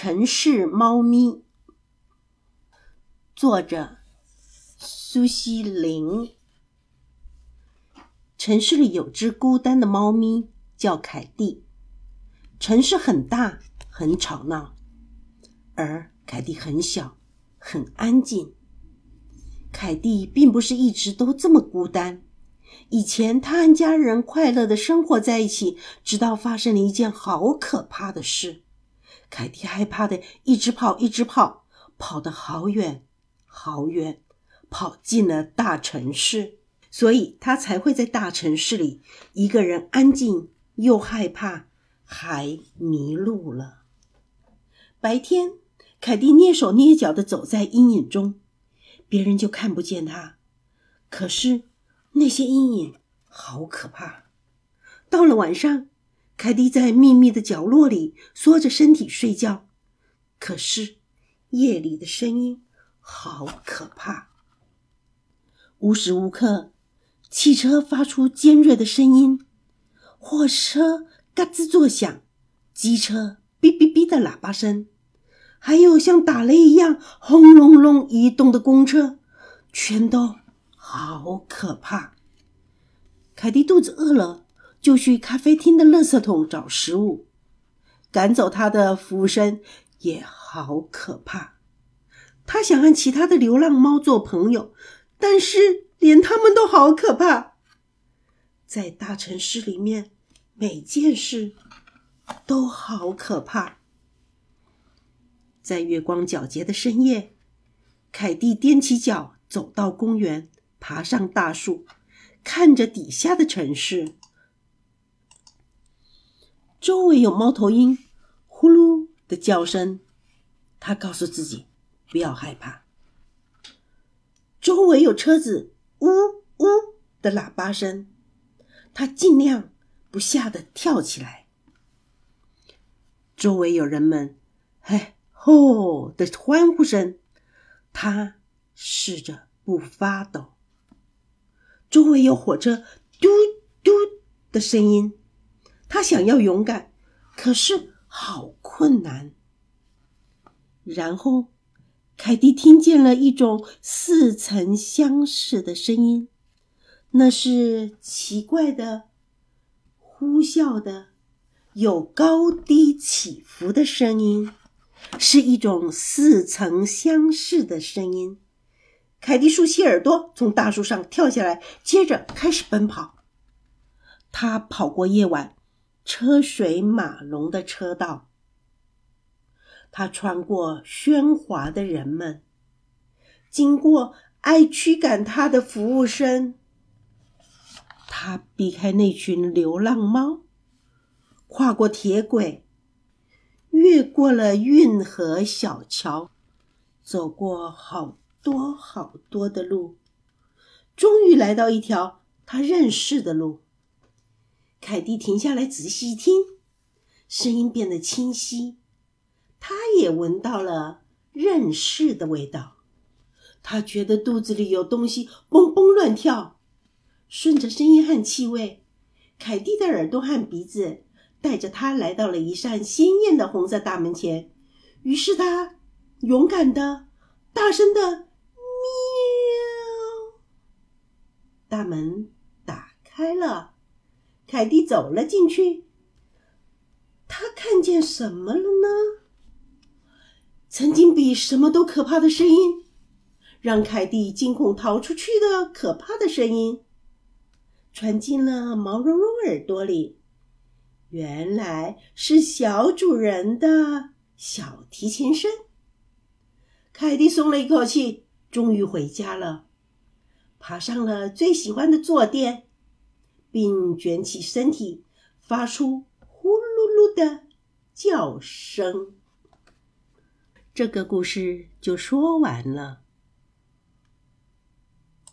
城市猫咪，作者苏西林。城市里有只孤单的猫咪，叫凯蒂。城市很大，很吵闹，而凯蒂很小，很安静。凯蒂并不是一直都这么孤单。以前，他和家人快乐的生活在一起，直到发生了一件好可怕的事。凯蒂害怕的一直跑，一直跑，跑得好远好远，跑进了大城市，所以他才会在大城市里一个人安静又害怕，还迷路了。白天，凯蒂蹑手蹑脚的走在阴影中，别人就看不见他。可是。那些阴影好可怕。到了晚上，凯蒂在秘密的角落里缩着身体睡觉。可是夜里的声音好可怕，无时无刻，汽车发出尖锐的声音，货车嘎吱作响，机车哔哔哔的喇叭声，还有像打雷一样轰隆隆移动的公车，全都。好可怕！凯蒂肚子饿了，就去咖啡厅的垃圾桶找食物。赶走他的服务生也好可怕。他想和其他的流浪猫做朋友，但是连他们都好可怕。在大城市里面，每件事都好可怕。在月光皎洁的深夜，凯蒂踮起脚走到公园。爬上大树，看着底下的城市，周围有猫头鹰呼噜的叫声。他告诉自己不要害怕。周围有车子呜呜的喇叭声，他尽量不吓得跳起来。周围有人们嘿吼的欢呼声，他试着不发抖。周围有火车嘟嘟的声音，他想要勇敢，可是好困难。然后，凯蒂听见了一种似曾相识的声音，那是奇怪的、呼啸的、有高低起伏的声音，是一种似曾相识的声音。凯蒂竖起耳朵，从大树上跳下来，接着开始奔跑。他跑过夜晚车水马龙的车道，他穿过喧哗的人们，经过爱驱赶他的服务生，他避开那群流浪猫，跨过铁轨，越过了运河小桥，走过好。多好多的路，终于来到一条他认识的路。凯蒂停下来仔细一听，声音变得清晰，他也闻到了认识的味道。他觉得肚子里有东西蹦蹦乱跳。顺着声音和气味，凯蒂的耳朵和鼻子带着他来到了一扇鲜艳的红色大门前。于是他勇敢的、大声的喵。大门打开了，凯蒂走了进去。他看见什么了呢？曾经比什么都可怕的声音，让凯蒂惊恐逃出去的可怕的声音，传进了毛茸茸耳朵里。原来是小主人的小提琴声。凯蒂松了一口气，终于回家了。爬上了最喜欢的坐垫，并卷起身体，发出呼噜噜的叫声。这个故事就说完了。